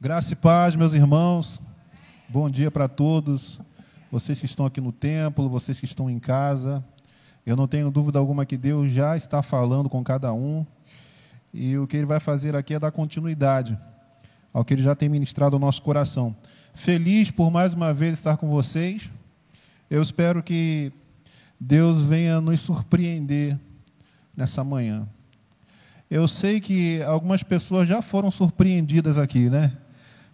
Graça e paz, meus irmãos. Bom dia para todos. Vocês que estão aqui no templo, vocês que estão em casa. Eu não tenho dúvida alguma que Deus já está falando com cada um. E o que Ele vai fazer aqui é dar continuidade ao que Ele já tem ministrado ao nosso coração. Feliz por mais uma vez estar com vocês. Eu espero que Deus venha nos surpreender nessa manhã. Eu sei que algumas pessoas já foram surpreendidas aqui, né?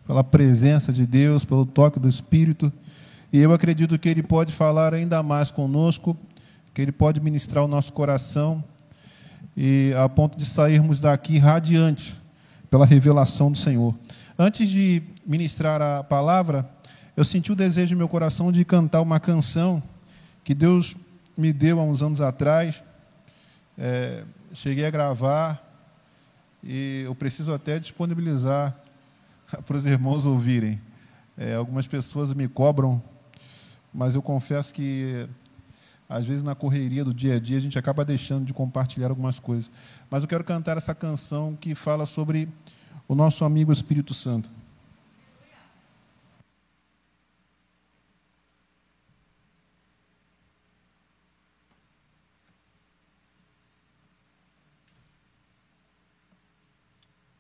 Pela presença de Deus, pelo toque do Espírito. E eu acredito que Ele pode falar ainda mais conosco, que Ele pode ministrar o nosso coração, e a ponto de sairmos daqui radiantes pela revelação do Senhor. Antes de ministrar a palavra, eu senti o desejo no meu coração de cantar uma canção que Deus me deu há uns anos atrás. É, cheguei a gravar e eu preciso até disponibilizar para os irmãos ouvirem. É, algumas pessoas me cobram, mas eu confesso que às vezes na correria do dia a dia a gente acaba deixando de compartilhar algumas coisas. Mas eu quero cantar essa canção que fala sobre o nosso amigo Espírito Santo.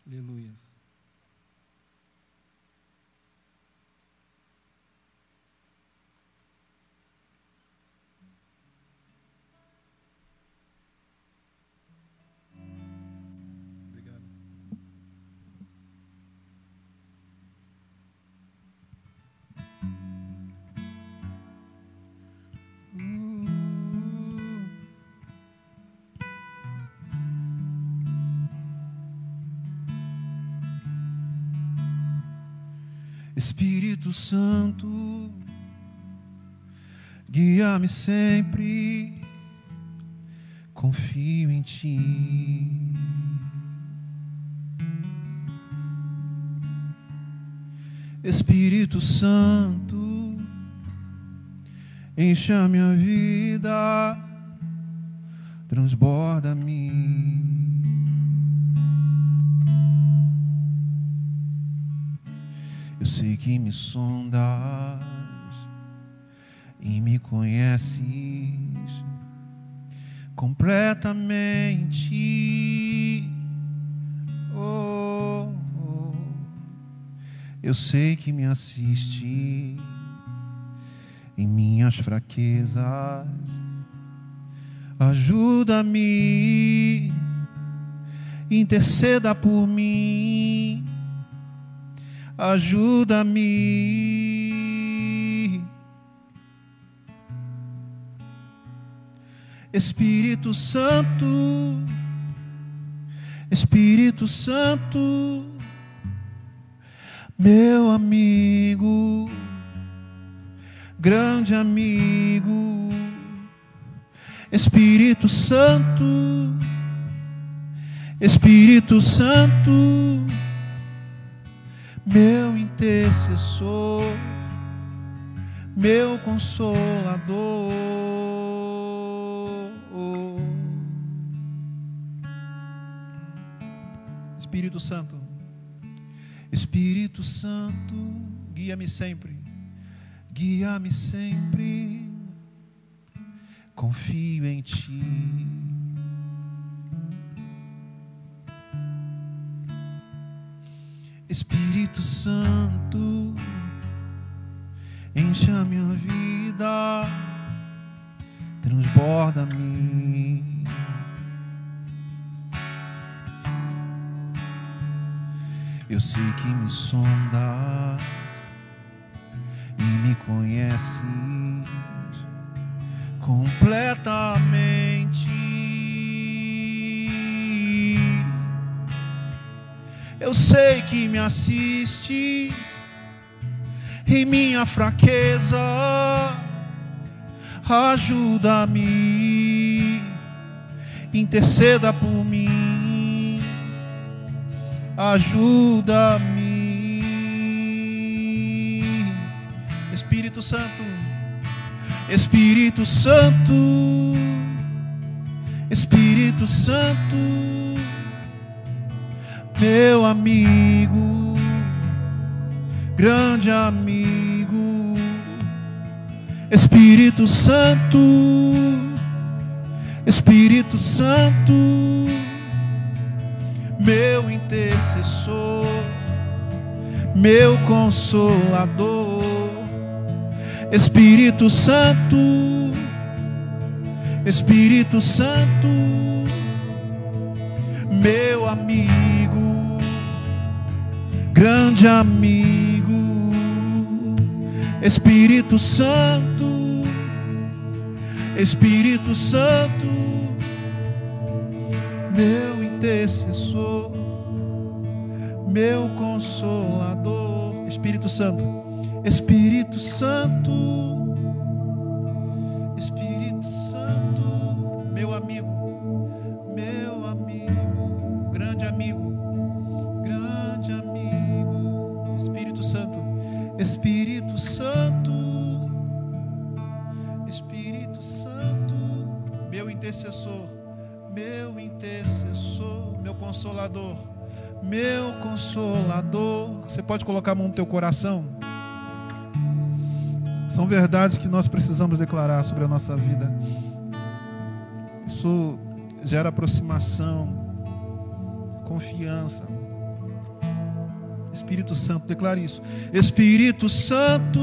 Aleluia. Espírito Santo, guia-me sempre, confio em Ti. Espírito Santo, enche a minha vida, transborda-me. Eu sei que me sondas e me conheces completamente. Oh, oh. Eu sei que me assiste em minhas fraquezas. Ajuda-me, interceda por mim ajuda-me. Espírito Santo, Espírito Santo, meu amigo, grande amigo, Espírito Santo, Espírito Santo meu intercessor, meu consolador. Espírito Santo, Espírito Santo, guia-me sempre, guia-me sempre, confio em Ti. Espírito Santo, enche a minha vida, transborda-me. Eu sei que me sondas e me conheces completamente. Eu sei que me assistes em minha fraqueza. Ajuda-me, interceda por mim. Ajuda-me, Espírito Santo, Espírito Santo, Espírito Santo meu amigo, grande amigo, Espírito Santo, Espírito Santo, meu intercessor, meu consolador, Espírito Santo, Espírito Santo, meu amigo, grande amigo, Espírito Santo, Espírito Santo, meu intercessor, meu consolador, Espírito Santo, Espírito Santo, Espírito Santo, meu amigo, consolador, meu consolador. Você pode colocar a mão no teu coração? São verdades que nós precisamos declarar sobre a nossa vida. Isso gera aproximação, confiança. Espírito Santo, declare isso. Espírito Santo,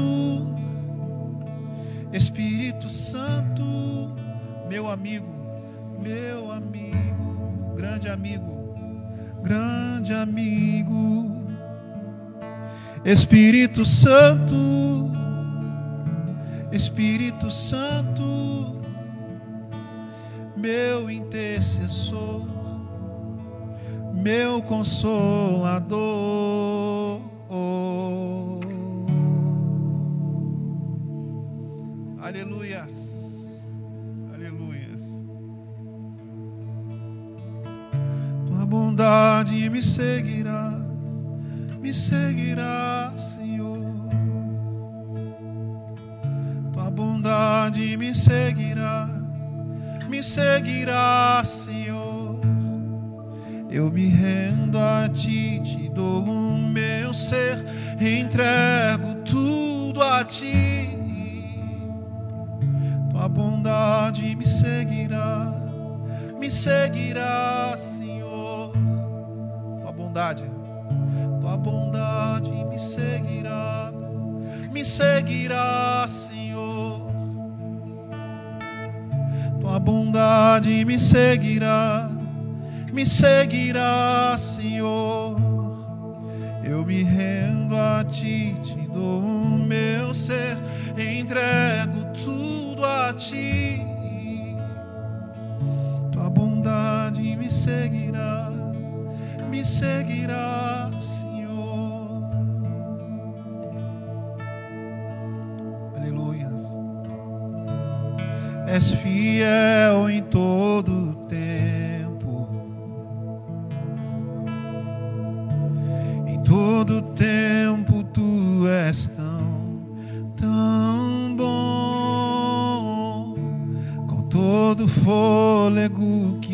Espírito Santo, meu amigo, meu amigo, grande amigo, grande amigo. Espírito Santo, Espírito Santo, meu intercessor, meu consolador. Aleluias, bondade me seguirá, me seguirá, Senhor. Tua bondade me seguirá, me seguirá, Senhor. Eu me rendo a ti, te dou o meu ser, entrego tudo a ti. Tua bondade me seguirá, me seguirá, Senhor. Tua bondade, tua bondade me seguirá, me seguirá, Senhor. Tua bondade me seguirá, me seguirá, Senhor. Eu me rendo a ti, te dou o meu ser, entrego tudo a ti. Tua bondade me seguirá, me seguirá, Senhor. Aleluias. És fiel em todo tempo. Em todo tempo tu és tão, tão bom. Com todo fôlego que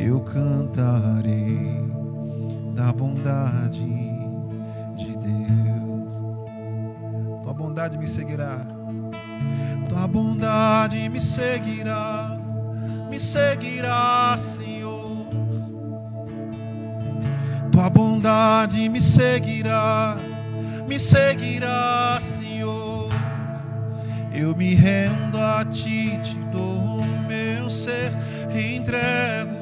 eu cantarei da bondade de Deus. Tua bondade me seguirá. Tua bondade me seguirá, me seguirá, Senhor. Tua bondade me seguirá, me seguirá, Senhor. Eu me rendo a ti, te dou o meu ser, entrego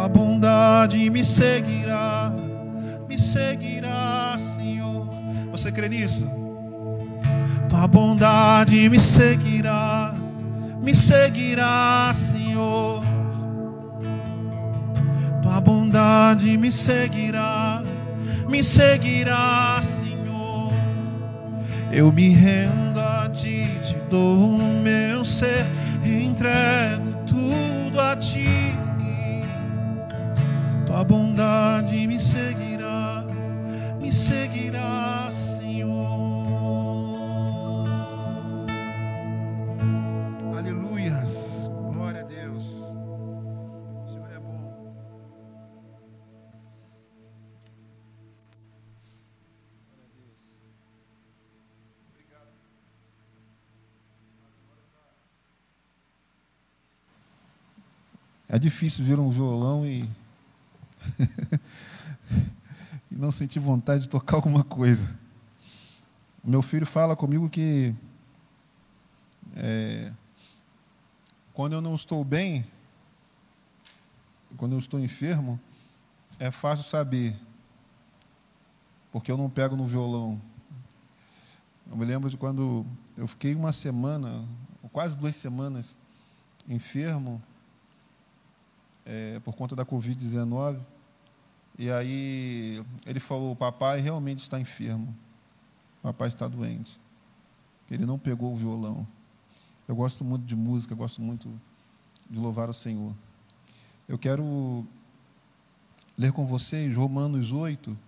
Tua bondade me seguirá, me seguirá, Senhor. Você crê nisso? Tua bondade me seguirá, me seguirá, Senhor. Tua bondade me seguirá, me seguirá, Senhor. Eu me rendo a ti, te dou o meu ser, entrego tudo a ti tua bondade me seguirá, me seguirá, Senhor. Aleluias, glória a Deus. O Senhor é bom. É difícil vir um violão e e não sentir vontade de tocar alguma coisa. Meu filho fala comigo que é, quando eu não estou bem, quando eu estou enfermo, é fácil saber, porque eu não pego no violão. Eu me lembro de quando eu fiquei uma semana, quase duas semanas, enfermo, é, por conta da Covid-19. E aí ele falou: Papai realmente está enfermo. Papai está doente. Ele não pegou o violão. Eu gosto muito de música, gosto muito de louvar o Senhor. Eu quero ler com vocês Romanos 8.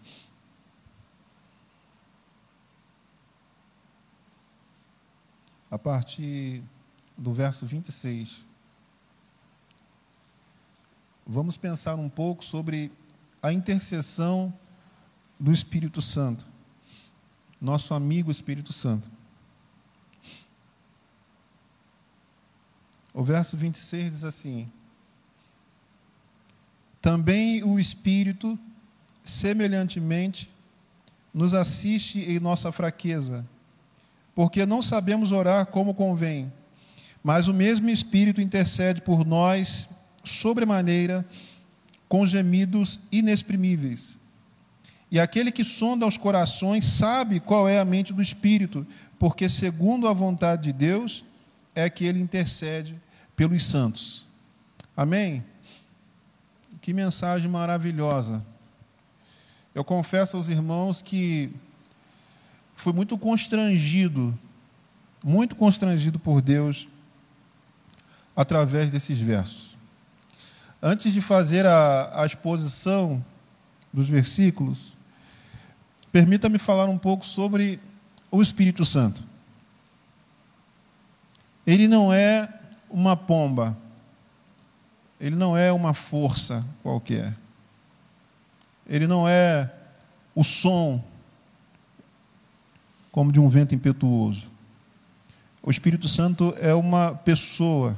A partir do verso 26. Vamos pensar um pouco sobre a intercessão do Espírito Santo, nosso amigo Espírito Santo. O verso 26 diz assim: Também o Espírito, semelhantemente, nos assiste em nossa fraqueza, porque não sabemos orar como convém, mas o mesmo Espírito intercede por nós sobremaneira com gemidos inexprimíveis. E aquele que sonda os corações sabe qual é a mente do Espírito, porque, segundo a vontade de Deus, é que ele intercede pelos santos. Amém? Que mensagem maravilhosa. Eu confesso aos irmãos que fui muito constrangido, muito constrangido por Deus através desses versos. Antes de fazer a, a exposição dos versículos, permita-me falar um pouco sobre o Espírito Santo. Ele não é uma pomba, ele não é uma força qualquer, ele não é o som como de um vento impetuoso. O Espírito Santo é uma pessoa.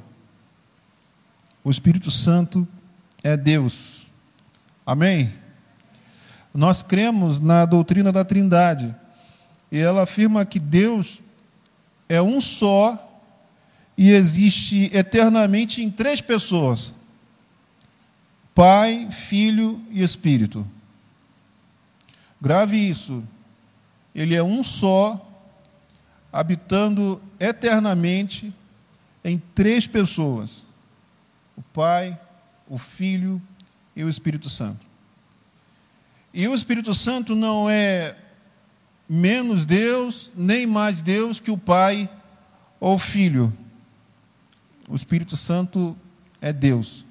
O Espírito Santo é Deus. Amém? Nós cremos na doutrina da Trindade. E ela afirma que Deus é um só e existe eternamente em três pessoas: Pai, Filho e Espírito. Grave isso. Ele é um só, habitando eternamente em três pessoas: o Pai, o Filho e o Espírito Santo. E o Espírito Santo não é menos Deus, nem mais Deus que o Pai ou o Filho. O Espírito Santo é Deus.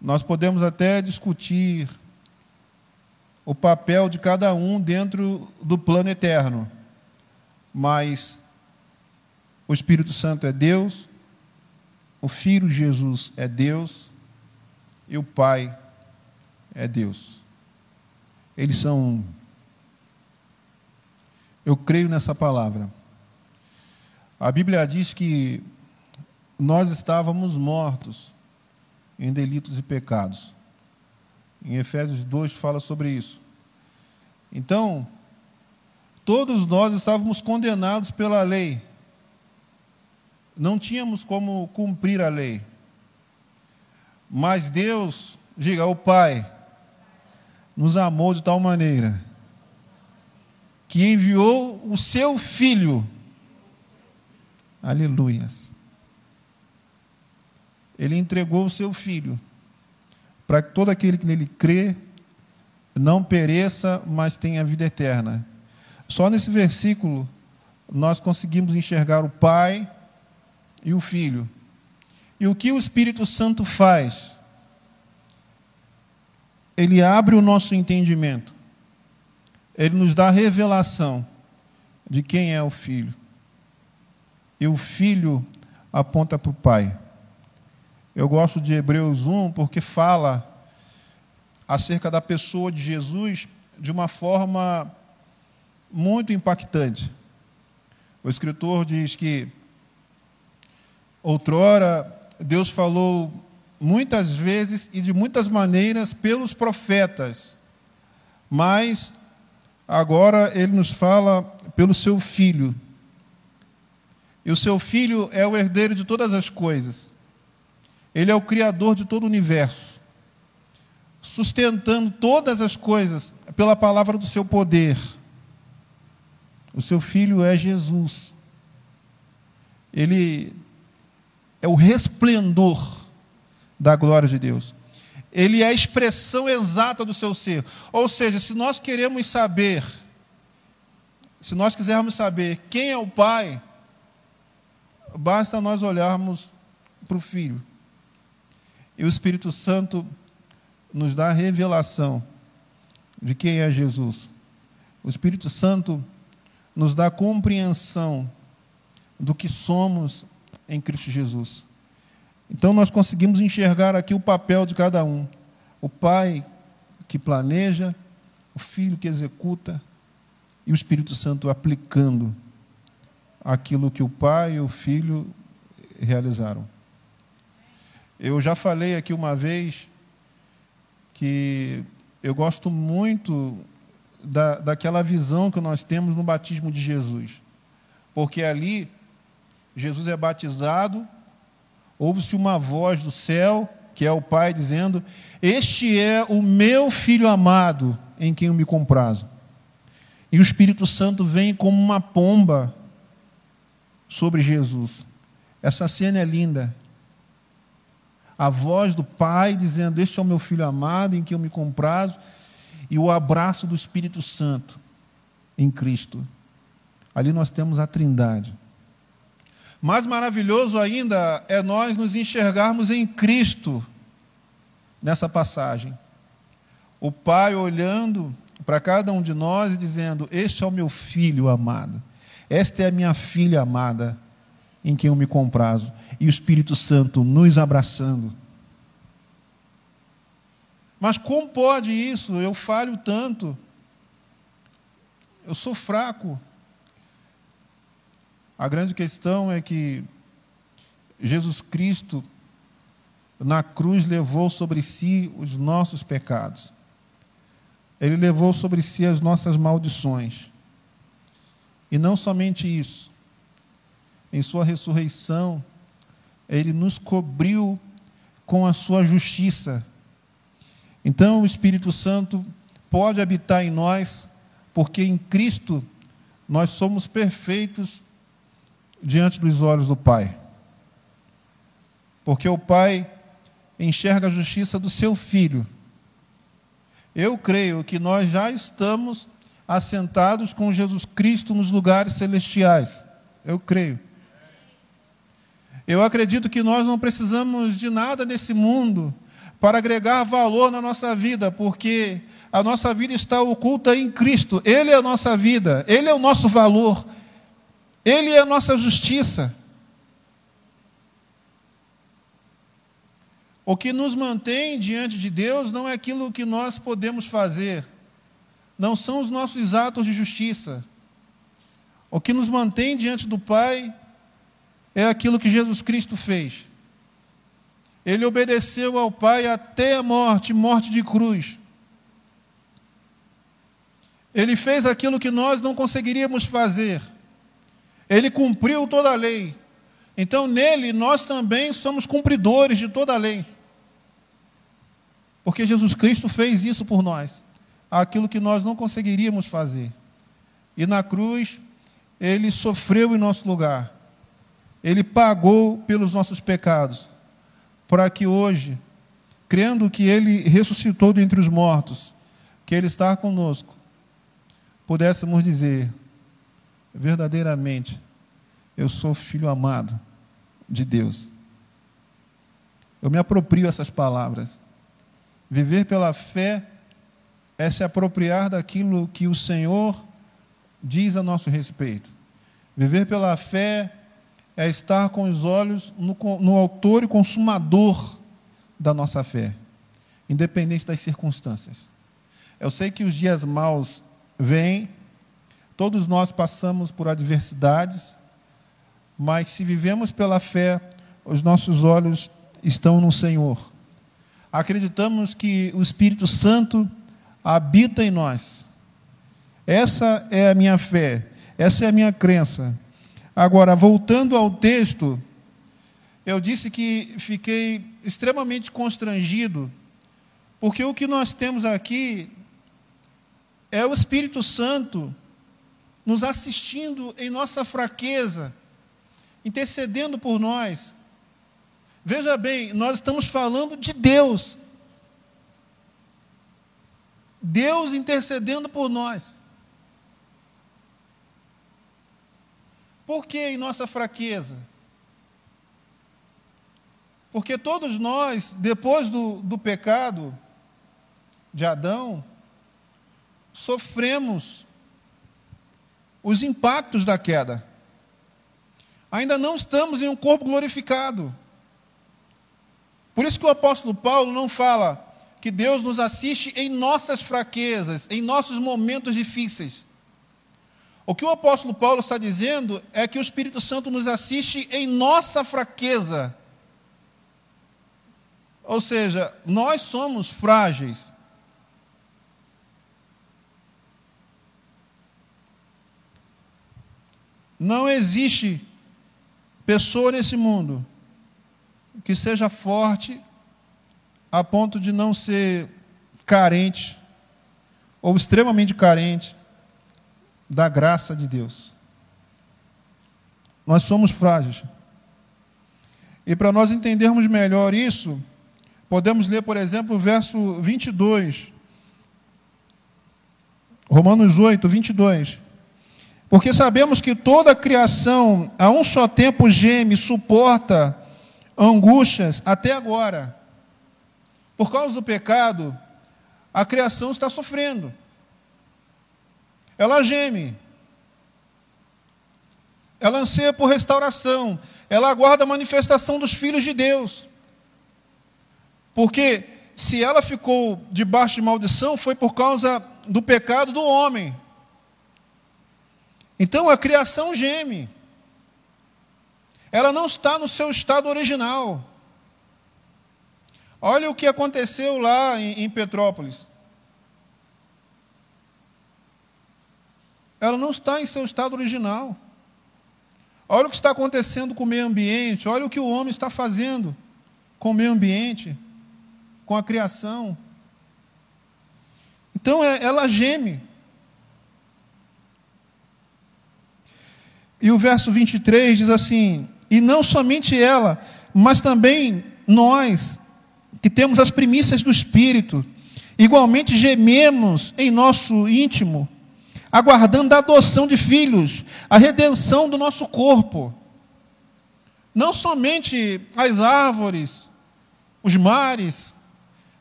Nós podemos até discutir o papel de cada um dentro do plano eterno, mas o Espírito Santo é Deus, o Filho Jesus é Deus e o Pai é Deus. Eles são. Eu creio nessa palavra. A Bíblia diz que nós estávamos mortos em delitos e pecados. Em Efésios 2 fala sobre isso. Então, todos nós estávamos condenados pela lei. Não tínhamos como cumprir a lei. Mas Deus, diga, o Pai, nos amou de tal maneira que enviou o seu Filho. Aleluias ele entregou o seu filho, para que todo aquele que nele crê não pereça, mas tenha vida eterna. Só nesse versículo nós conseguimos enxergar o Pai e o Filho. E o que o Espírito Santo faz? Ele abre o nosso entendimento. Ele nos dá a revelação de quem é o Filho. E o Filho aponta para o Pai. Eu gosto de Hebreus 1 porque fala acerca da pessoa de Jesus de uma forma muito impactante. O escritor diz que outrora Deus falou muitas vezes e de muitas maneiras pelos profetas, mas agora ele nos fala pelo seu filho. E o seu filho é o herdeiro de todas as coisas. Ele é o criador de todo o universo, sustentando todas as coisas pela palavra do seu poder. O seu filho é Jesus. Ele é o resplendor da glória de Deus. Ele é a expressão exata do seu ser. Ou seja, se nós queremos saber, se nós quisermos saber quem é o Pai, basta nós olharmos para o Filho. E o Espírito Santo nos dá a revelação de quem é Jesus. O Espírito Santo nos dá compreensão do que somos em Cristo Jesus. Então nós conseguimos enxergar aqui o papel de cada um. O pai que planeja, o filho que executa e o Espírito Santo aplicando aquilo que o pai e o filho realizaram. Eu já falei aqui uma vez que eu gosto muito da, daquela visão que nós temos no batismo de Jesus. Porque ali, Jesus é batizado, ouve-se uma voz do céu, que é o Pai, dizendo: Este é o meu filho amado, em quem eu me comprazo. E o Espírito Santo vem como uma pomba sobre Jesus. Essa cena é linda. A voz do Pai dizendo: Este é o meu filho amado, em quem eu me comprazo, e o abraço do Espírito Santo em Cristo. Ali nós temos a Trindade. Mais maravilhoso ainda é nós nos enxergarmos em Cristo nessa passagem. O Pai olhando para cada um de nós e dizendo: Este é o meu filho amado. Esta é a minha filha amada, em quem eu me comprazo. E o Espírito Santo nos abraçando. Mas como pode isso? Eu falho tanto. Eu sou fraco. A grande questão é que Jesus Cristo, na cruz, levou sobre si os nossos pecados. Ele levou sobre si as nossas maldições. E não somente isso, em Sua ressurreição, Ele nos cobriu com a Sua justiça. Então o Espírito Santo pode habitar em nós, porque em Cristo nós somos perfeitos diante dos olhos do Pai. Porque o Pai enxerga a justiça do seu filho. Eu creio que nós já estamos assentados com Jesus Cristo nos lugares celestiais. Eu creio. Eu acredito que nós não precisamos de nada nesse mundo para agregar valor na nossa vida, porque a nossa vida está oculta em Cristo. Ele é a nossa vida, Ele é o nosso valor, Ele é a nossa justiça. O que nos mantém diante de Deus não é aquilo que nós podemos fazer, não são os nossos atos de justiça. O que nos mantém diante do Pai é aquilo que Jesus Cristo fez. Ele obedeceu ao Pai até a morte morte de cruz. Ele fez aquilo que nós não conseguiríamos fazer. Ele cumpriu toda a lei. Então, nele, nós também somos cumpridores de toda a lei. Porque Jesus Cristo fez isso por nós aquilo que nós não conseguiríamos fazer. E na cruz, ele sofreu em nosso lugar. Ele pagou pelos nossos pecados, para que hoje, crendo que ele ressuscitou dentre os mortos, que ele está conosco, pudéssemos dizer: verdadeiramente, eu sou filho amado de Deus. Eu me aproprio essas palavras. Viver pela fé é se apropriar daquilo que o Senhor diz a nosso respeito. Viver pela fé é estar com os olhos no, no autor e consumador da nossa fé, independente das circunstâncias. Eu sei que os dias maus vêm, todos nós passamos por adversidades, mas se vivemos pela fé, os nossos olhos estão no Senhor. Acreditamos que o Espírito Santo habita em nós. Essa é a minha fé, essa é a minha crença. Agora, voltando ao texto, eu disse que fiquei extremamente constrangido, porque o que nós temos aqui é o Espírito Santo nos assistindo em nossa fraqueza, intercedendo por nós. Veja bem, nós estamos falando de Deus. Deus intercedendo por nós. Por que em nossa fraqueza? Porque todos nós, depois do, do pecado de Adão, sofremos os impactos da queda. Ainda não estamos em um corpo glorificado. Por isso que o apóstolo Paulo não fala que Deus nos assiste em nossas fraquezas, em nossos momentos difíceis. O que o apóstolo Paulo está dizendo é que o Espírito Santo nos assiste em nossa fraqueza. Ou seja, nós somos frágeis. Não existe pessoa nesse mundo que seja forte a ponto de não ser carente ou extremamente carente da graça de Deus. Nós somos frágeis. E para nós entendermos melhor isso, podemos ler, por exemplo, o verso 22. Romanos 8, 22. Porque sabemos que toda a criação a um só tempo geme, suporta angústias até agora. Por causa do pecado, a criação está sofrendo. Ela geme. Ela anseia por restauração. Ela aguarda a manifestação dos filhos de Deus. Porque se ela ficou debaixo de maldição, foi por causa do pecado do homem. Então a criação geme. Ela não está no seu estado original. Olha o que aconteceu lá em, Petrópolis. Ela não está em seu estado original. Olha o que está acontecendo com o meio ambiente, olha o que o homem está fazendo com o meio ambiente, com a criação. Então é, ela geme. E o verso 23 diz assim: E não somente ela, mas também nós, que temos as primícias do Espírito, igualmente gememos em nosso íntimo, aguardando a adoção de filhos, a redenção do nosso corpo. Não somente as árvores, os mares,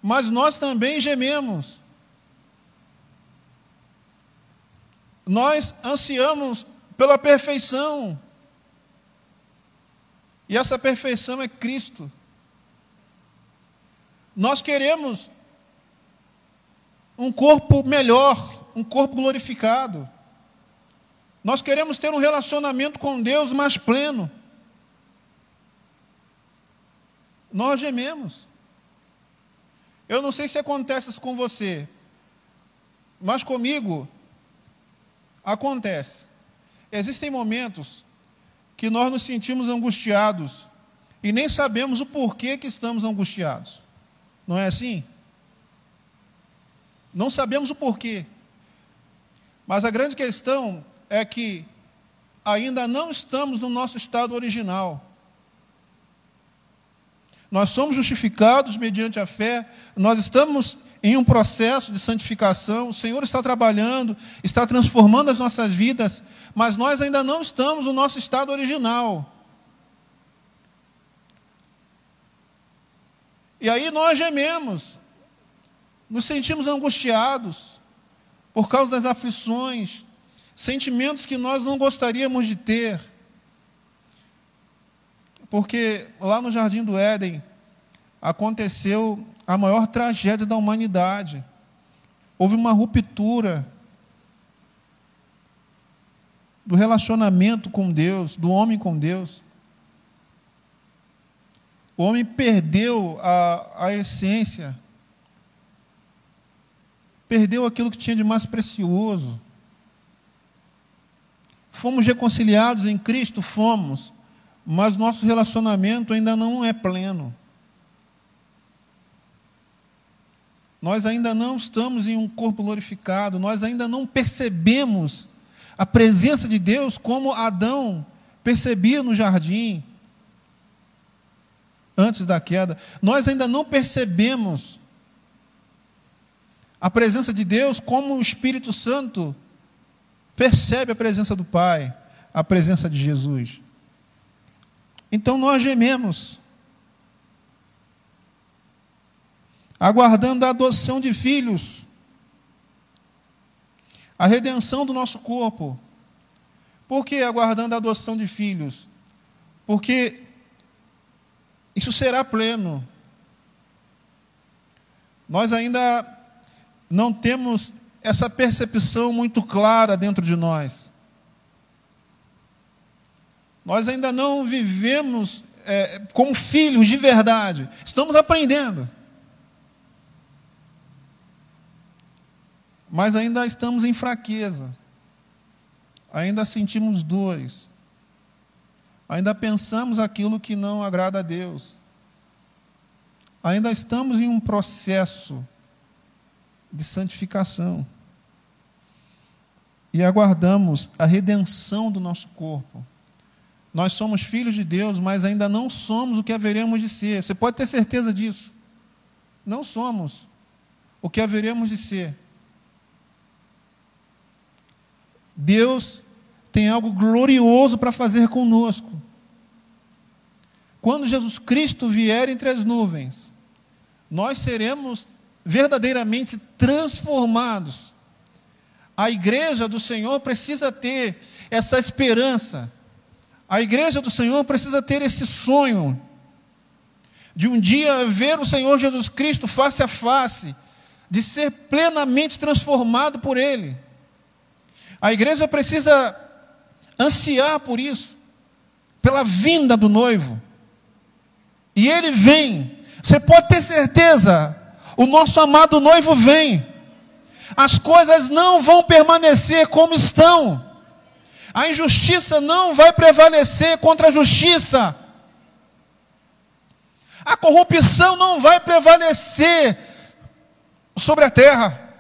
mas nós também gememos. Nós ansiamos pela perfeição. E essa perfeição é Cristo. Nós queremos um corpo melhor, um corpo glorificado. Nós queremos ter um relacionamento com Deus mais pleno. Nós gememos. Eu não sei se acontece isso com você, mas comigo acontece. Existem momentos que nós nos sentimos angustiados e nem sabemos o porquê que estamos angustiados. Não é assim? Não sabemos o porquê. Mas a grande questão é que ainda não estamos no nosso estado original. Nós somos justificados mediante a fé, nós estamos em um processo de santificação, o Senhor está trabalhando, está transformando as nossas vidas, mas nós ainda não estamos no nosso estado original. E aí nós gememos, nos sentimos angustiados por causa das aflições, sentimentos que nós não gostaríamos de ter. Porque lá no Jardim do Éden aconteceu a maior tragédia da humanidade. Houve uma ruptura do relacionamento com Deus, do homem com Deus. O homem perdeu a, a essência, perdeu aquilo que tinha de mais precioso. Fomos reconciliados em Cristo, fomos, mas nosso relacionamento ainda não é pleno. Nós ainda não estamos em um corpo glorificado, nós ainda não percebemos a presença de Deus como Adão percebia no jardim antes da queda. Nós ainda não percebemos a presença de Deus como o Espírito Santo percebe a presença do Pai, a presença de Jesus. Então nós gememos, aguardando a adoção de filhos, a redenção do nosso corpo. Por que aguardando a adoção de filhos? Porque isso será pleno. Nós ainda não temos essa percepção muito clara dentro de nós. Nós ainda não vivemos é, como filhos de verdade. Estamos aprendendo. Mas ainda estamos em fraqueza. Ainda sentimos dores. Ainda pensamos aquilo que não agrada a Deus. Ainda estamos em um processo de santificação. E aguardamos a redenção do nosso corpo. Nós somos filhos de Deus, mas ainda não somos o que haveremos de ser. Você pode ter certeza disso. Não somos o que haveremos de ser. Deus tem algo glorioso para fazer conosco. Quando Jesus Cristo vier entre as nuvens, nós seremos verdadeiramente transformados. A igreja do Senhor precisa ter essa esperança. A igreja do Senhor precisa ter esse sonho de um dia ver o Senhor Jesus Cristo face a face, de ser plenamente transformado por Ele. A igreja precisa ansiar por isso, pela vinda do noivo. E ele vem. Você pode ter certeza, o nosso amado noivo vem. As coisas não vão permanecer como estão. A injustiça não vai prevalecer contra a justiça. A corrupção não vai prevalecer sobre a terra.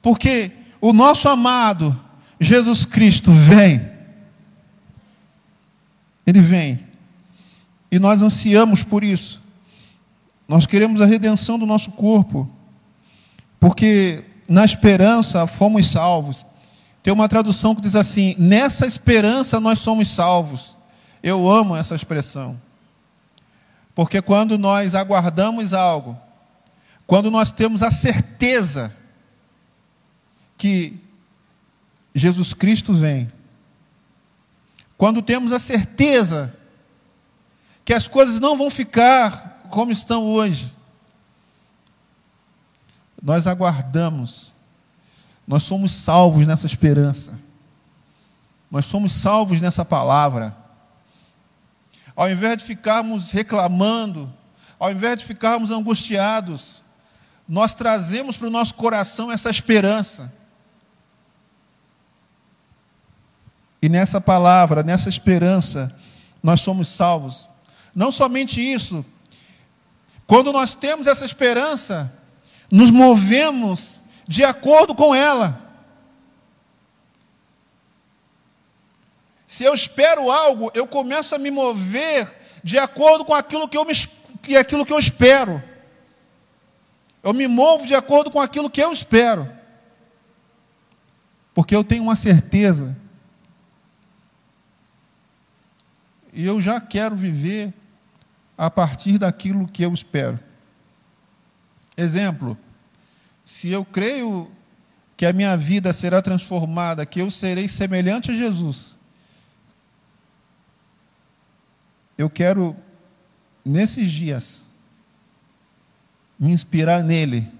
Porque o nosso amado Jesus Cristo vem. Ele vem. E nós ansiamos por isso. Nós queremos a redenção do nosso corpo, porque na esperança fomos salvos. Tem uma tradução que diz assim: nessa esperança nós somos salvos. Eu amo essa expressão. Porque quando nós aguardamos algo, quando nós temos a certeza que Jesus Cristo vem, quando temos a certeza que as coisas não vão ficar como estão hoje. Nós aguardamos, nós somos salvos nessa esperança, nós somos salvos nessa palavra. Ao invés de ficarmos reclamando, ao invés de ficarmos angustiados, nós trazemos para o nosso coração essa esperança. E nessa palavra, nessa esperança, nós somos salvos. Não somente isso, quando nós temos essa esperança, nos movemos de acordo com ela. Se eu espero algo, eu começo a me mover de acordo com aquilo que eu, me, aquilo que eu espero. Eu me movo de acordo com aquilo que eu espero. Porque eu tenho uma certeza. E eu já quero viver a partir daquilo que eu espero. Exemplo: se eu creio que a minha vida será transformada, que eu serei semelhante a Jesus, eu quero, nesses dias, me inspirar nele,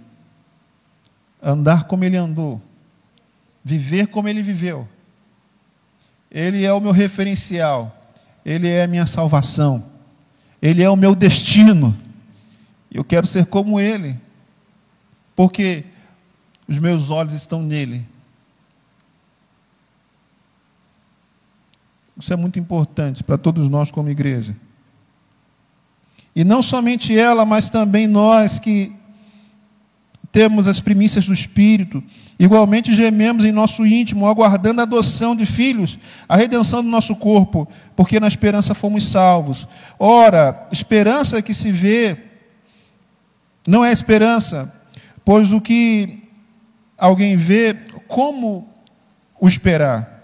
andar como ele andou, viver como ele viveu. Ele é o meu referencial, ele é a minha salvação. Ele é o meu destino. Eu quero ser como Ele, porque os meus olhos estão nele. Isso é muito importante para todos nós como igreja. E não somente ela, mas também nós que temos as primícias do Espírito, igualmente gememos em nosso íntimo, aguardando a adoção de filhos, a redenção do nosso corpo, porque na esperança fomos salvos. Ora, esperança que se vê não é esperança, pois o que alguém vê, como o esperar?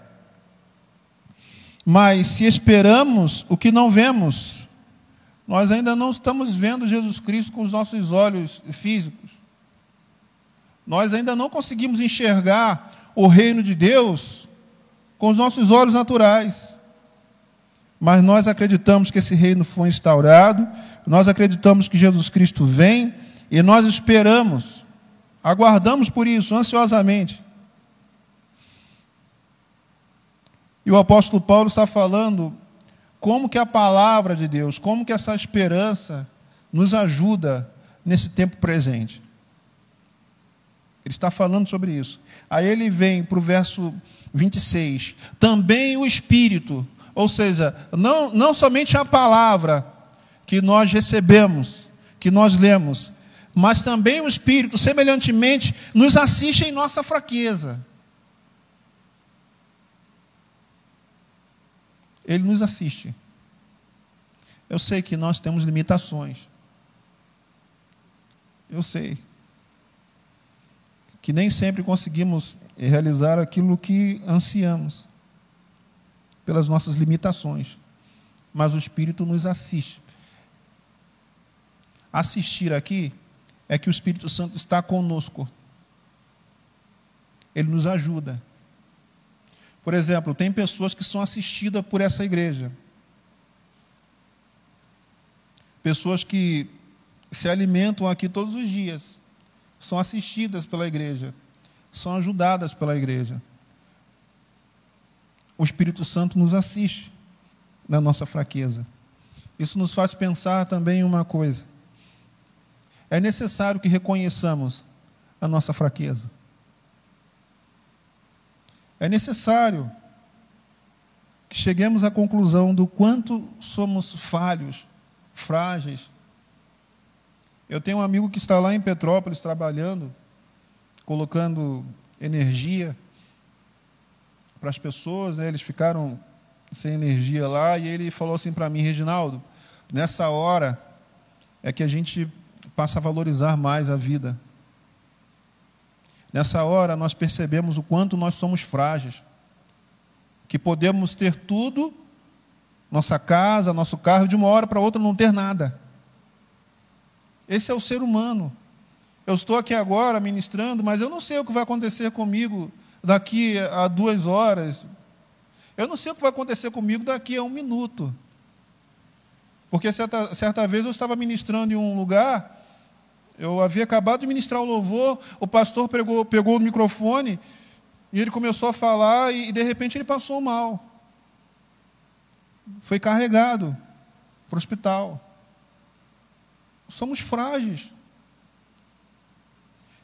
Mas se esperamos o que não vemos, nós ainda não estamos vendo Jesus Cristo com os nossos olhos físicos. Nós ainda não conseguimos enxergar o reino de Deus com os nossos olhos naturais. Mas nós acreditamos que esse reino foi instaurado, nós acreditamos que Jesus Cristo vem e nós esperamos, aguardamos por isso ansiosamente. E o apóstolo Paulo está falando como que a palavra de Deus, como que essa esperança nos ajuda nesse tempo presente. Ele está falando sobre isso. Aí ele vem para o verso 26. Também o Espírito, ou seja, não, não somente a palavra que nós recebemos, que nós lemos, mas também o Espírito, semelhantemente, nos assiste em nossa fraqueza. Ele nos assiste. Eu sei que nós temos limitações. Eu sei. Que nem sempre conseguimos realizar aquilo que ansiamos, pelas nossas limitações. Mas o Espírito nos assiste. Assistir aqui é que o Espírito Santo está conosco. Ele nos ajuda. Por exemplo, tem pessoas que são assistidas por essa igreja. Pessoas que se alimentam aqui todos os dias, são assistidas pela igreja, são ajudadas pela igreja. O Espírito Santo nos assiste na nossa fraqueza. Isso nos faz pensar também em uma coisa. É necessário que reconheçamos a nossa fraqueza. É necessário que cheguemos à conclusão do quanto somos falhos, frágeis. Eu tenho um amigo que está lá em Petrópolis trabalhando, colocando energia para as pessoas, né? eles ficaram sem energia lá, e ele falou assim para mim, Reginaldo, nessa hora é que a gente passa a valorizar mais a vida. Nessa hora nós percebemos o quanto nós somos frágeis, que podemos ter tudo, nossa casa, nosso carro, de uma hora para outra não ter nada. Esse é o ser humano. Eu estou aqui agora ministrando, mas eu não sei o que vai acontecer comigo daqui a duas horas. Eu não sei o que vai acontecer comigo daqui a um minuto. Porque certa, certa vez eu estava ministrando em um lugar eu havia acabado de ministrar o louvor, o pastor pegou, pegou o microfone e ele começou a falar e, de repente ele passou mal. Foi carregado para o hospital. Somos frágeis.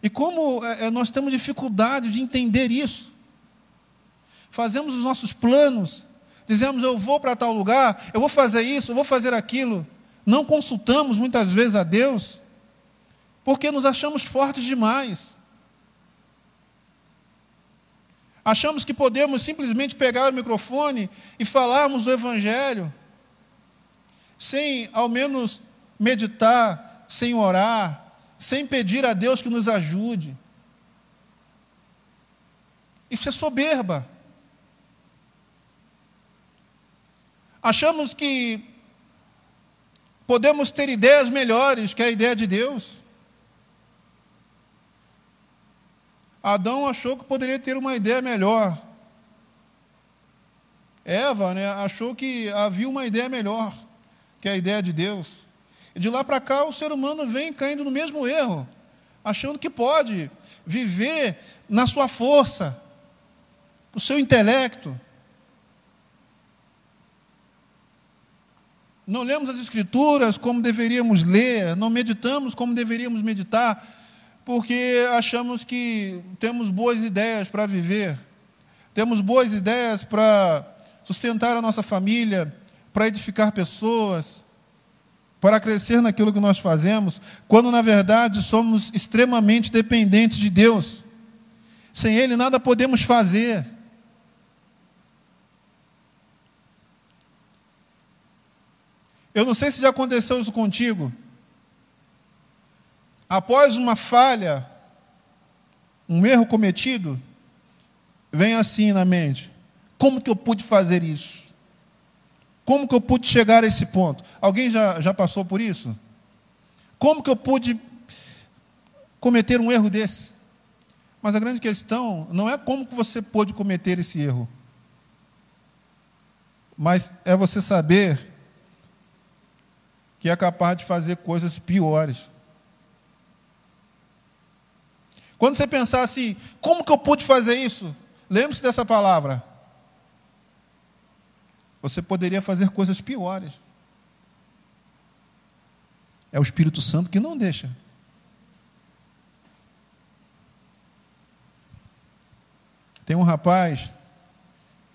E como é, é, nós temos dificuldade de entender isso, fazemos os nossos planos, dizemos eu vou para tal lugar, eu vou fazer isso, eu vou fazer aquilo, não consultamos muitas vezes a Deus porque nos achamos fortes demais. Achamos que podemos simplesmente pegar o microfone e falarmos do Evangelho, sem ao menos meditar, sem orar, sem pedir a Deus que nos ajude. Isso é soberba. Achamos que podemos ter ideias melhores que a ideia de Deus. Adão achou que poderia ter uma ideia melhor. Eva né, achou que havia uma ideia melhor que a ideia de Deus. De lá para cá o ser humano vem caindo no mesmo erro, achando que pode viver na sua força, no seu intelecto. não lemos as Escrituras como deveríamos ler, não meditamos como deveríamos meditar, porque achamos que temos boas ideias para viver, temos boas ideias para sustentar a nossa família, para edificar pessoas, para crescer naquilo que nós fazemos, quando na verdade somos extremamente dependentes de Deus. Sem Ele nada podemos fazer. Eu não sei se já aconteceu isso contigo. Após uma falha, um erro cometido, vem assim na mente: como que eu pude fazer isso? Como que eu pude chegar a esse ponto? Alguém já, já passou por isso? Como que eu pude cometer um erro desse? Mas a grande questão não é como que você pôde cometer esse erro, mas é você saber que é capaz de fazer coisas piores. Quando você pensar assim, como que eu pude fazer isso? Lembre-se dessa palavra. Você poderia fazer coisas piores. É o Espírito Santo que não deixa. Tem um rapaz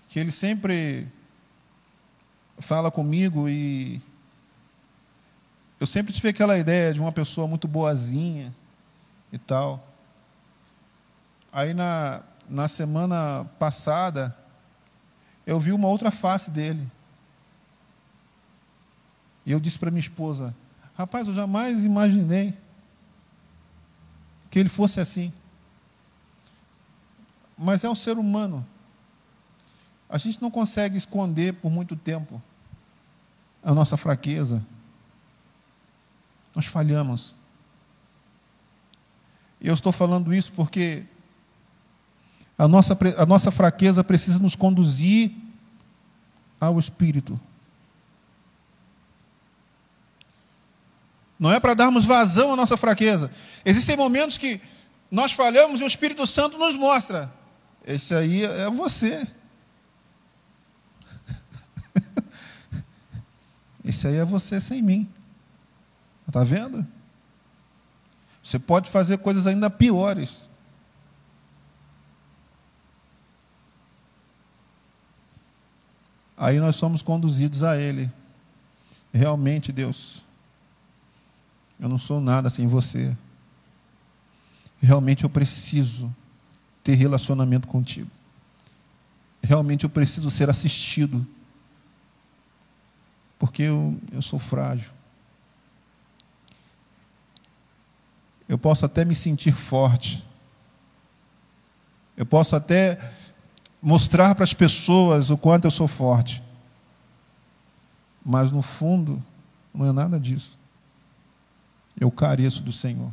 que ele sempre fala comigo e eu sempre tive aquela ideia de uma pessoa muito boazinha e tal. Aí na, na semana passada, eu vi uma outra face dele. E eu disse para minha esposa: Rapaz, eu jamais imaginei que ele fosse assim. Mas é um ser humano. A gente não consegue esconder por muito tempo a nossa fraqueza, nós falhamos. E eu estou falando isso porque a nossa, a nossa fraqueza precisa nos conduzir ao Espírito. Não é para darmos vazão à nossa fraqueza. Existem momentos que nós falhamos e o Espírito Santo nos mostra. Esse aí é você. Esse aí é você sem mim. Está vendo? Você pode fazer coisas ainda piores. Aí nós somos conduzidos a Ele. Realmente, Deus, eu não sou nada sem você. Realmente eu preciso ter relacionamento contigo. Realmente eu preciso ser assistido. Porque eu, eu sou frágil. Eu posso até me sentir forte. Eu posso até mostrar para as pessoas o quanto eu sou forte. Mas no fundo, não é nada disso. Eu careço do Senhor.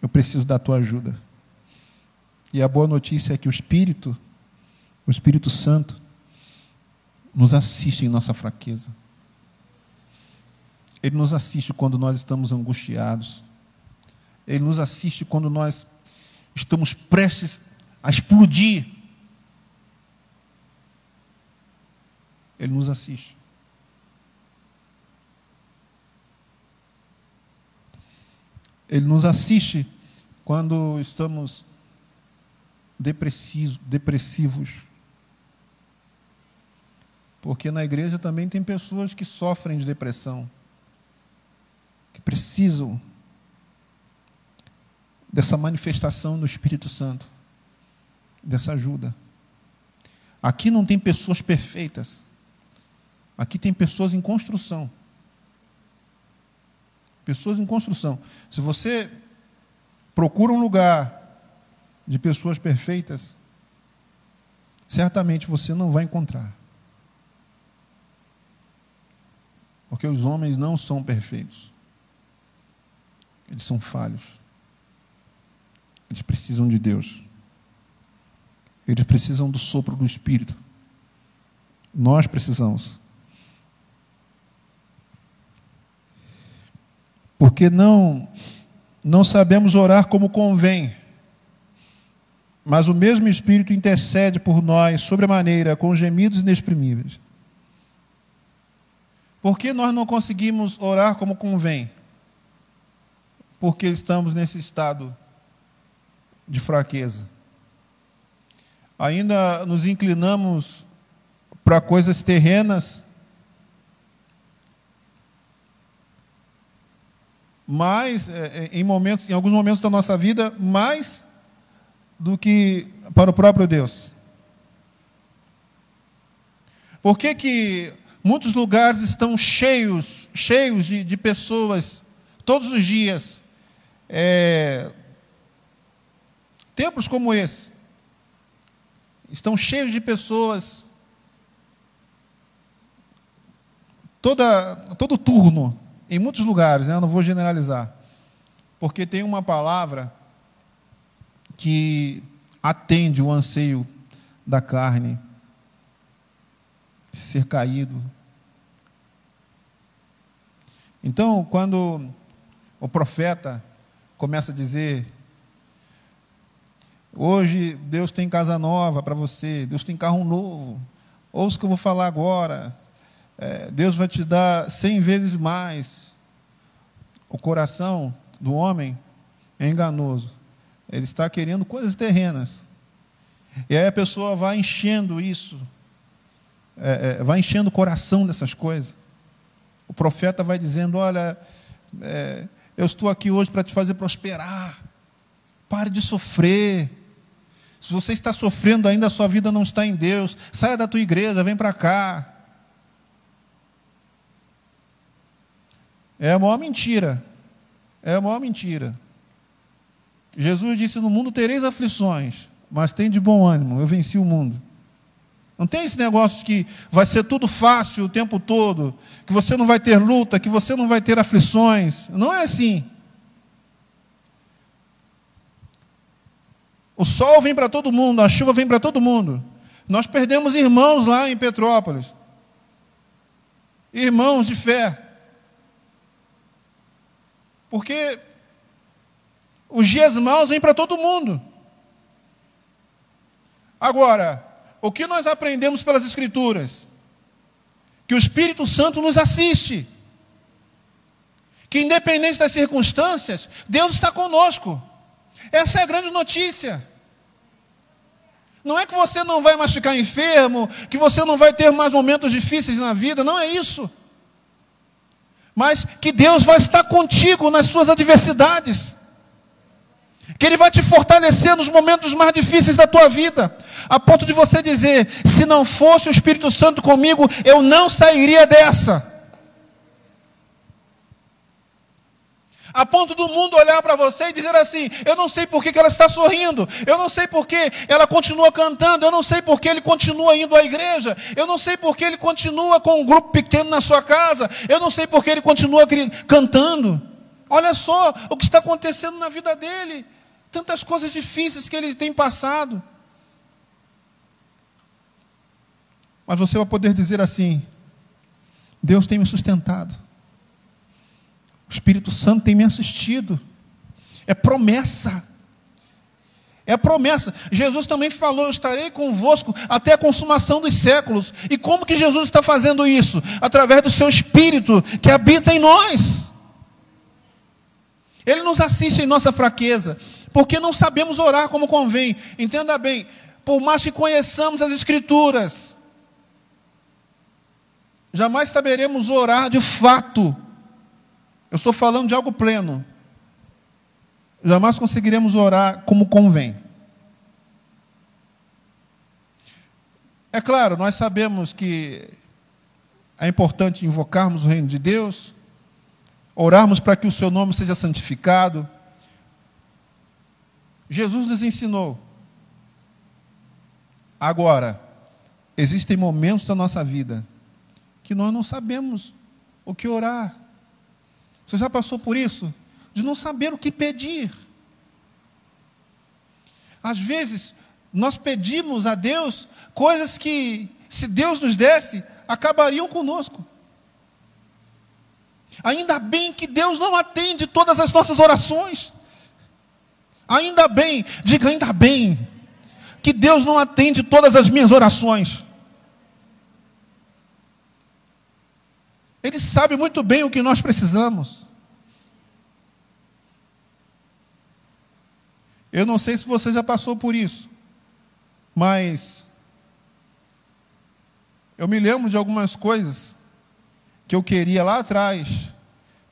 Eu preciso da tua ajuda. E a boa notícia é que o Espírito, o Espírito Santo, nos assiste em nossa fraqueza. Ele nos assiste quando nós estamos angustiados. Ele nos assiste quando nós estamos prestes a explodir. Ele nos assiste. Ele nos assiste quando estamos depressivos. Porque na igreja também tem pessoas que sofrem de depressão que precisam dessa manifestação do Espírito Santo, dessa ajuda. Aqui não tem pessoas perfeitas. Aqui tem pessoas em construção. Pessoas em construção. Se você procura um lugar de pessoas perfeitas, certamente você não vai encontrar. Porque os homens não são perfeitos. Eles são falhos. Eles precisam de Deus. Eles precisam do sopro do Espírito. Nós precisamos. Porque não não sabemos orar como convém. Mas o mesmo Espírito intercede por nós sobremaneira com gemidos inexprimíveis. Por que nós não conseguimos orar como convém? Porque estamos nesse estado de fraqueza. Ainda nos inclinamos para coisas terrenas, mas é, é, em momentos, em alguns momentos da nossa vida, mais do que para o próprio Deus. Por que, que muitos lugares estão cheios, cheios de, de pessoas, todos os dias? É, templos como esse estão cheios de pessoas, toda, todo turno, em muitos lugares, né? eu não vou generalizar, porque tem uma palavra que atende o anseio da carne, ser caído. Então, quando o profeta começa a dizer: Hoje Deus tem casa nova para você, Deus tem carro novo, ouça o que eu vou falar agora. É, Deus vai te dar cem vezes mais. O coração do homem é enganoso. Ele está querendo coisas terrenas. E aí a pessoa vai enchendo isso, é, é, vai enchendo o coração dessas coisas. O profeta vai dizendo: Olha, é, eu estou aqui hoje para te fazer prosperar. Pare de sofrer. Se você está sofrendo ainda, a sua vida não está em Deus. Saia da tua igreja, vem para cá. É a maior mentira. É a maior mentira. Jesus disse: No mundo tereis aflições, mas tem de bom ânimo, eu venci o mundo. Não tem esse negócio que vai ser tudo fácil o tempo todo, que você não vai ter luta, que você não vai ter aflições. Não é assim. O sol vem para todo mundo, a chuva vem para todo mundo. Nós perdemos irmãos lá em Petrópolis. Irmãos de fé. Porque os dias maus vêm para todo mundo. Agora, o que nós aprendemos pelas Escrituras? Que o Espírito Santo nos assiste. Que independente das circunstâncias, Deus está conosco. Essa é a grande notícia. Não é que você não vai mais ficar enfermo, que você não vai ter mais momentos difíceis na vida, não é isso. Mas que Deus vai estar contigo nas suas adversidades que Ele vai te fortalecer nos momentos mais difíceis da tua vida, a ponto de você dizer: se não fosse o Espírito Santo comigo, eu não sairia dessa. A ponto do mundo olhar para você e dizer assim: eu não sei por que, ela está sorrindo, eu não sei por que ela continua cantando, eu não sei por que ele continua indo à igreja, eu não sei por que ele continua com um grupo pequeno na sua casa, eu não sei por que ele continua cantando. Olha só o que está acontecendo na vida dele tantas coisas difíceis que ele tem passado. Mas você vai poder dizer assim: Deus tem me sustentado, o Espírito Santo tem me assistido, é promessa. É promessa. Jesus também falou: Eu estarei convosco até a consumação dos séculos. E como que Jesus está fazendo isso? Através do seu Espírito que habita em nós. Ele nos assiste em nossa fraqueza porque não sabemos orar como convém. Entenda bem, por mais que conheçamos as Escrituras, jamais saberemos orar de fato. Eu estou falando de algo pleno. Jamais conseguiremos orar como convém. É claro, nós sabemos que é importante invocarmos o reino de Deus, orarmos para que o seu nome seja santificado, Jesus nos ensinou. Agora, existem momentos da nossa vida que nós não sabemos o que orar. Você já passou por isso? De não saber o que pedir. Às vezes, nós pedimos a Deus coisas que, se Deus nos desse, acabariam conosco. Ainda bem que Deus não atende todas as nossas orações. Ainda bem, diga ainda bem, que Deus não atende todas as minhas orações. Ele sabe muito bem o que nós precisamos. Eu não sei se você já passou por isso, mas eu me lembro de algumas coisas que eu queria lá atrás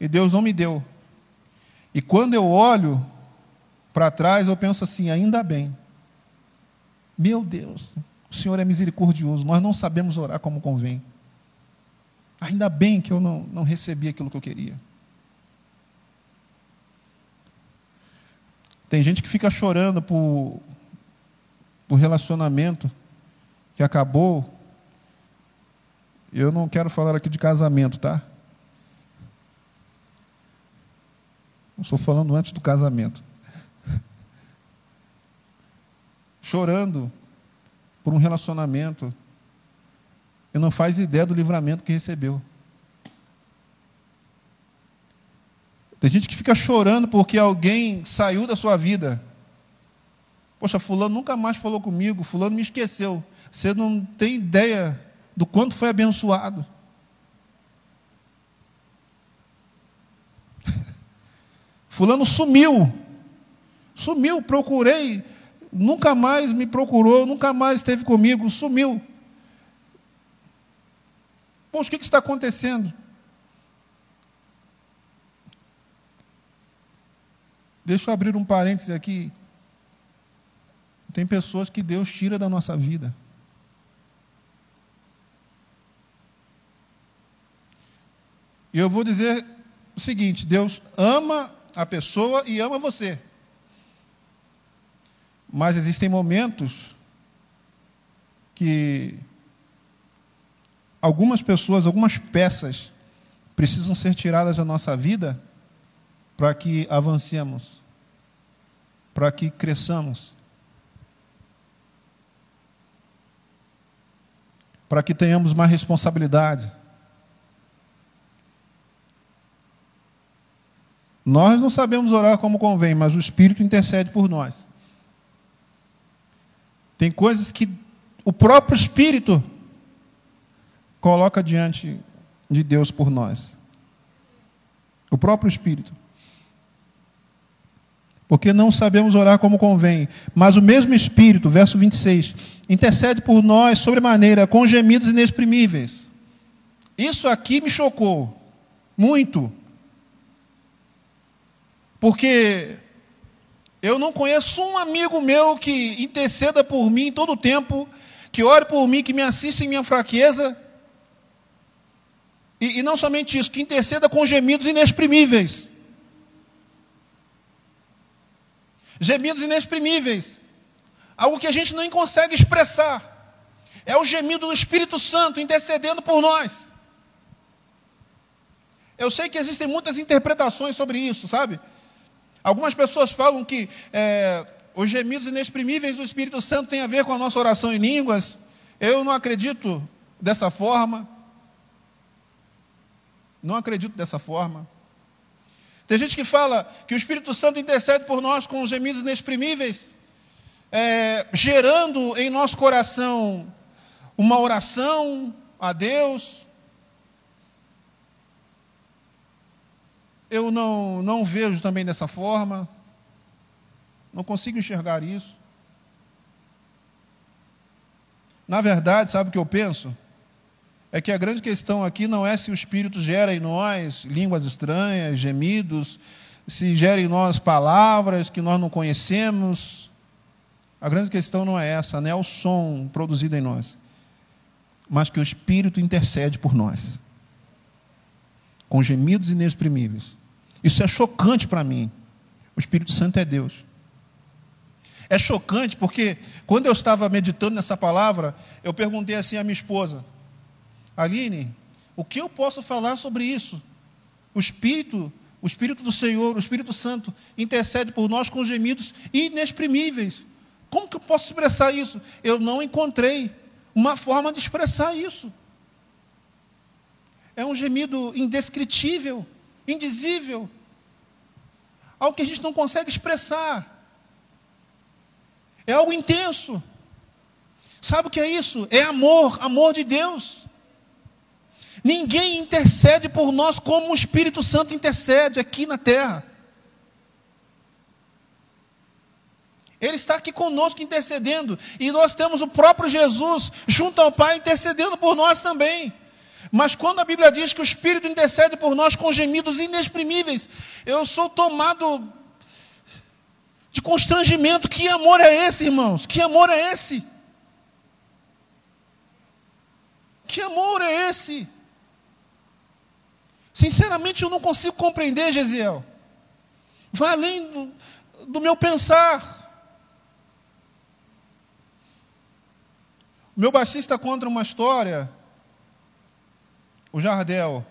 e Deus não me deu. E quando eu olho para trás, eu penso assim: ainda bem. Meu Deus, o Senhor é misericordioso, nós não sabemos orar como convém. Ainda bem que eu não, não recebi aquilo que eu queria. Tem gente que fica chorando por, por relacionamento que acabou. Eu não quero falar aqui de casamento, tá? Estou falando antes do casamento. Chorando por um relacionamento e não faz ideia do livramento que recebeu. Tem gente que fica chorando porque alguém saiu da sua vida. Poxa, fulano nunca mais falou comigo, fulano me esqueceu. Você não tem ideia do quanto foi abençoado. Fulano sumiu. Sumiu, procurei, nunca mais me procurou, nunca mais esteve comigo, sumiu. Poxa, o que, está acontecendo? Deixa eu abrir um parêntese aqui. Tem pessoas que Deus tira da nossa vida. E eu vou dizer o seguinte: Deus ama a pessoa e ama você. Mas existem momentos que algumas pessoas, algumas peças precisam ser tiradas da nossa vida para que avancemos, para que cresçamos, para que tenhamos mais responsabilidade. Nós não sabemos orar como convém, mas o Espírito intercede por nós. Tem coisas que o próprio Espírito coloca diante de Deus por nós. O próprio Espírito. Porque não sabemos orar como convém, mas o mesmo Espírito, verso 26, intercede por nós sobremaneira com gemidos inexprimíveis. Isso aqui me chocou muito. Porque eu não conheço um amigo meu que interceda por mim todo o tempo, que ore por mim, que me assista em minha fraqueza. E, e não somente isso, que interceda com gemidos inexprimíveis. Gemidos inexprimíveis. Algo que a gente nem consegue expressar. É o gemido do Espírito Santo intercedendo por nós. Eu sei que existem muitas interpretações sobre isso, sabe? Algumas pessoas falam que é, os gemidos inexprimíveis do Espírito Santo têm a ver com a nossa oração em línguas. Eu não acredito dessa forma. Não acredito dessa forma. Tem gente que fala que o Espírito Santo intercede por nós com gemidos inexprimíveis, é, gerando em nosso coração uma oração a Deus, eu não, não vejo também dessa forma, não consigo enxergar isso. Na verdade, sabe o que eu penso? É que a grande questão aqui não é se o Espírito gera em nós línguas estranhas, gemidos, se gera em nós palavras que nós não conhecemos. A grande questão não é essa, não é o som produzido em nós, mas que o Espírito intercede por nós, com gemidos inexprimíveis. Isso é chocante para mim. O Espírito Santo é Deus. É chocante porque quando eu estava meditando nessa palavra, eu perguntei assim à minha esposa: Aline, o que eu posso falar sobre isso? O Espírito, o Espírito do Senhor, o Espírito Santo intercede por nós com gemidos inexprimíveis. Como que eu posso expressar isso? Eu não encontrei uma forma de expressar isso. É um gemido indescritível indizível, algo que a gente não consegue expressar. É algo intenso. Sabe o que é isso? É amor, amor de Deus. Ninguém intercede por nós como o Espírito Santo intercede aqui na terra. Ele está aqui conosco intercedendo, e nós temos o próprio Jesus junto ao Pai intercedendo por nós também. Mas quando a Bíblia diz que o Espírito intercede por nós com gemidos inexprimíveis, eu sou tomado de constrangimento. Que amor é esse, irmãos? Que amor é esse? Que amor é esse? Sinceramente, eu não consigo compreender, Gesiel. Vai além do, do meu pensar. Meu baixista conta uma história, o Jardel.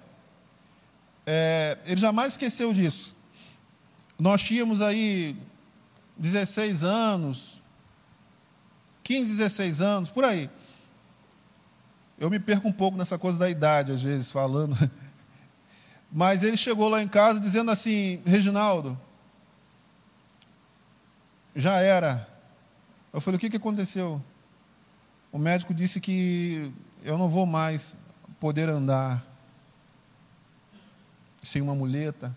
É, ele jamais esqueceu disso. Nós tínhamos aí 16 anos, 15, 16 anos, por aí. Eu me perco um pouco nessa coisa da idade, às vezes, falando. Mas ele chegou lá em casa dizendo assim: Reginaldo, já era. Eu falei: o que, que aconteceu? O médico disse que eu não vou mais poder andar sem uma muleta.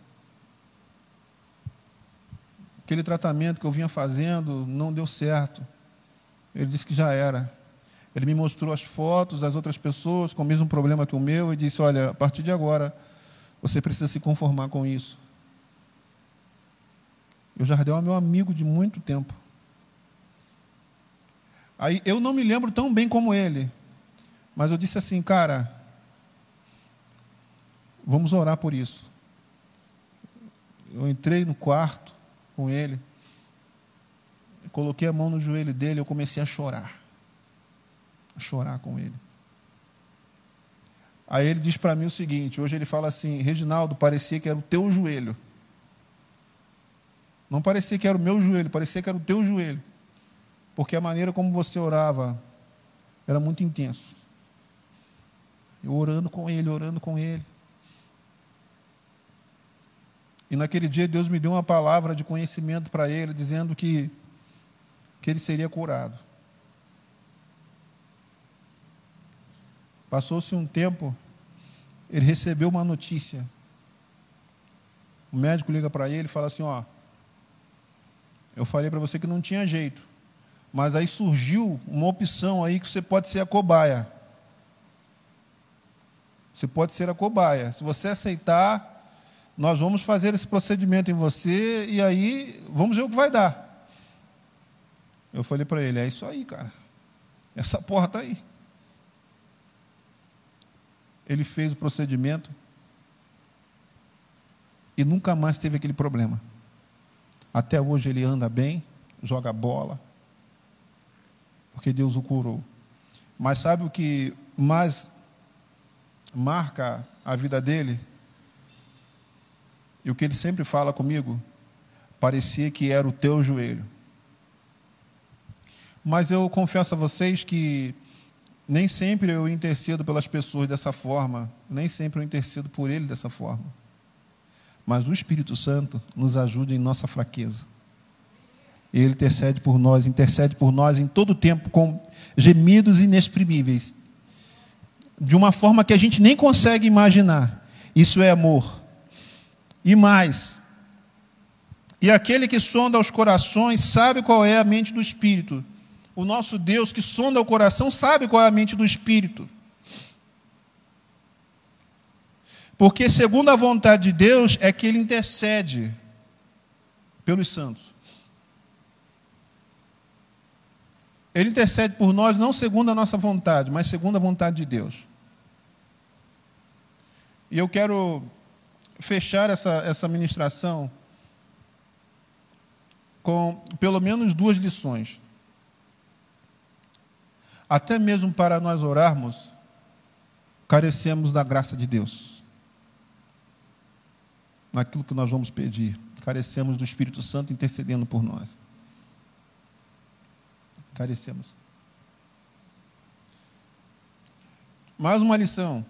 Aquele tratamento que eu vinha fazendo não deu certo. Ele disse que já era. Ele me mostrou as fotos das outras pessoas com o mesmo problema que o meu e disse: Olha, a partir de agora, você precisa se conformar com isso. E o Jardel é meu amigo de muito tempo. Aí eu não me lembro tão bem como ele, mas eu disse assim, cara, vamos orar por isso. Eu entrei no quarto com ele, coloquei a mão no joelho dele, eu comecei a chorar, a chorar com ele. Aí ele diz para mim o seguinte: hoje ele fala assim, Reginaldo, parecia que era o teu joelho. Não parecia que era o meu joelho, parecia que era o teu joelho porque a maneira como você orava era muito intenso. Eu orando com ele, orando com ele. E naquele dia Deus me deu uma palavra de conhecimento para ele, dizendo que, que ele seria curado. Passou-se um tempo, ele recebeu uma notícia. O médico liga para ele e fala assim: Ó, eu falei para você que não tinha jeito. Mas aí surgiu uma opção aí que você pode ser a cobaia. Você pode ser a cobaia. Se você aceitar, nós vamos fazer esse procedimento em você e aí vamos ver o que vai dar. Eu falei para ele: é isso aí, cara. Essa porra está aí. Ele fez o procedimento e nunca mais teve aquele problema. Até hoje ele anda bem, joga bola, porque Deus o curou. Mas sabe o que mais marca a vida dele? E o que ele sempre fala comigo? Parecia que era o teu joelho. Mas eu confesso a vocês que nem sempre eu intercedo pelas pessoas dessa forma, nem sempre eu intercedo por ele dessa forma. Mas o Espírito Santo nos ajuda em nossa fraqueza. Ele intercede por nós, intercede por nós em todo o tempo com gemidos inexprimíveis, de uma forma que a gente nem consegue imaginar. Isso é amor. E mais, e aquele que sonda os corações sabe qual é a mente do Espírito. O nosso Deus que sonda o coração sabe qual é a mente do Espírito. Porque, segundo a vontade de Deus, é que Ele intercede pelos santos. Ele intercede por nós não segundo a nossa vontade, mas segundo a vontade de Deus. E eu quero fechar essa, essa ministração com pelo menos duas lições. Até mesmo para nós orarmos, carecemos da graça de Deus. Naquilo que nós vamos pedir, carecemos do Espírito Santo intercedendo por nós carecemos. Mais uma lição.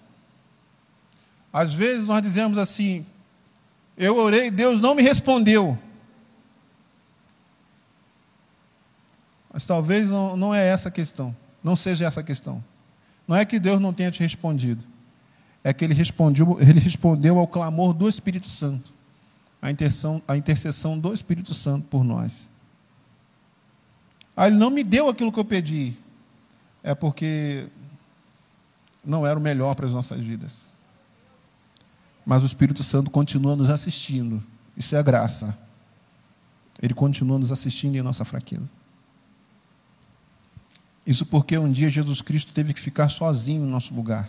Às vezes nós dizemos assim: eu orei, Deus não me respondeu. Mas talvez não, não é essa a questão. Não seja essa a questão. Não é que Deus não tenha te respondido. é que ele respondeu, ele respondeu ao clamor do Espírito Santo, a intercessão, a intercessão do Espírito Santo por nós. Ah, ele não me deu aquilo que eu pedi. É porque não era o melhor para as nossas vidas. Mas o Espírito Santo continua nos assistindo. Isso é a graça. Ele continua nos assistindo em nossa fraqueza. Isso porque um dia Jesus Cristo teve que ficar sozinho no nosso lugar,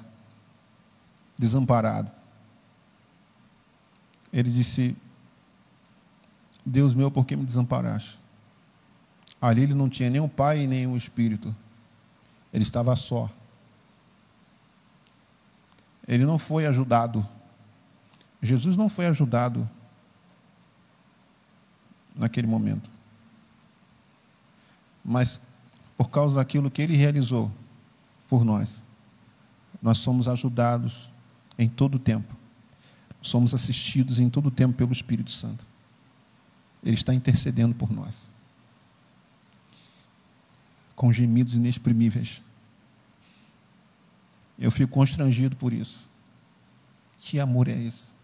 desamparado. Ele disse: Deus meu, por que me desamparaste? Ali ele não tinha nem o Pai e nem o Espírito. Ele estava só. Ele não foi ajudado. Jesus não foi ajudado naquele momento. Mas por causa daquilo que ele realizou por nós, nós somos ajudados em todo o tempo. Somos assistidos em todo o tempo pelo Espírito Santo. Ele está intercedendo por nós. Com gemidos inexprimíveis. Eu fico constrangido por isso. Que amor é esse?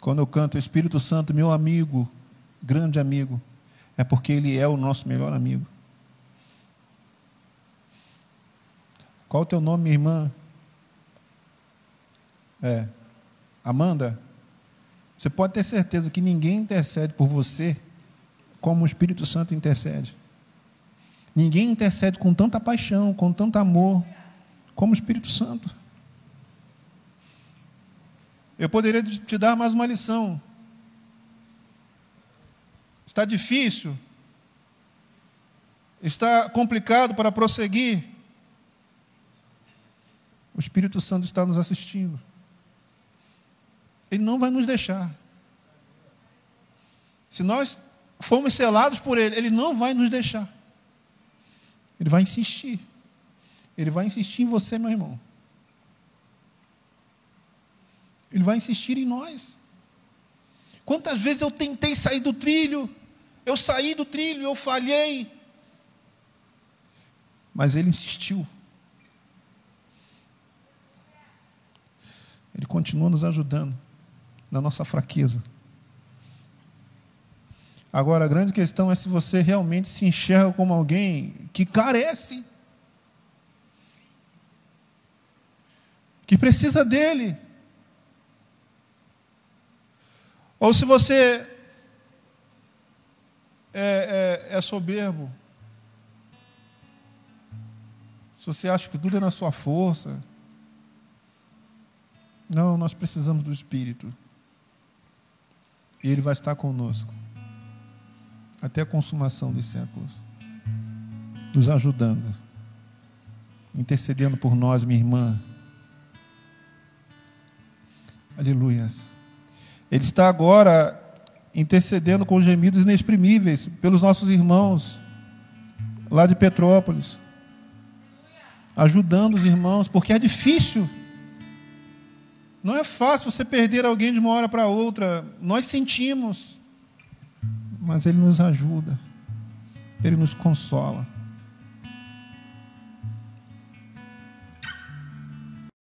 Quando eu canto Espírito Santo, meu amigo, grande amigo, é porque Ele é o nosso melhor amigo. Qual o teu nome, minha irmã? É. Amanda? Você pode ter certeza que ninguém intercede por você como o Espírito Santo intercede. Ninguém intercede com tanta paixão, com tanto amor, como o Espírito Santo. Eu poderia te dar mais uma lição. Está difícil? Está complicado para prosseguir? O Espírito Santo está nos assistindo. Ele não vai nos deixar. Se nós formos selados por Ele, Ele não vai nos deixar. Ele vai insistir. Ele vai insistir em você, meu irmão. Ele vai insistir em nós. Quantas vezes eu tentei sair do trilho, eu saí do trilho, eu falhei, mas ele insistiu. Ele continua nos ajudando na nossa fraqueza. Agora, a grande questão é se você realmente se enxerga como alguém que carece, que precisa dele. Ou se você é, é, é soberbo, se você acha que tudo é na sua força, não, nós precisamos do Espírito. E Ele vai estar conosco até a consumação dos séculos, nos ajudando, intercedendo por nós, minha irmã. Aleluias. Ele está agora intercedendo com gemidos inexprimíveis pelos nossos irmãos lá de Petrópolis. Ajudando os irmãos, porque é difícil. Não é fácil você perder alguém de uma hora para outra. Nós sentimos. Mas Ele nos ajuda. Ele nos consola.